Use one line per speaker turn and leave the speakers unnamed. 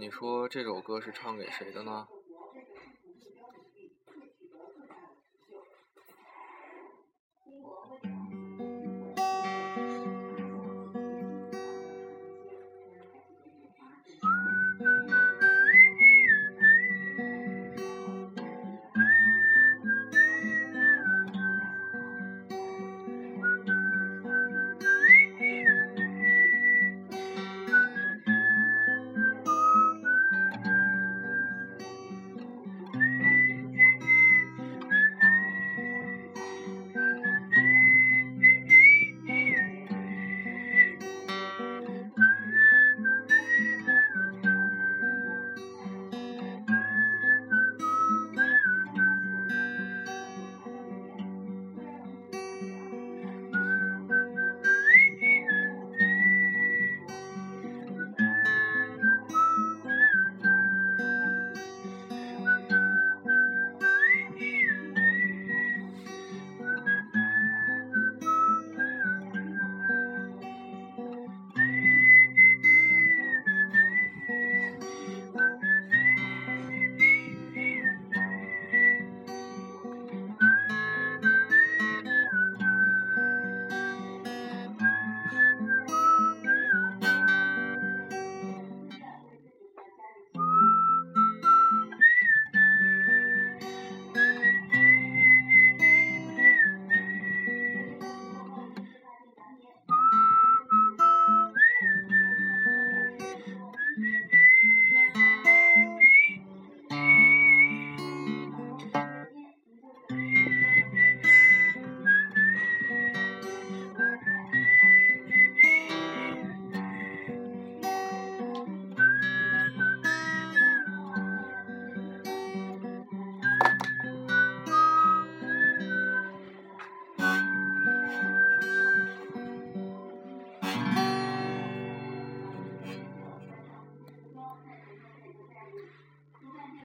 你说这首歌是唱给谁的呢？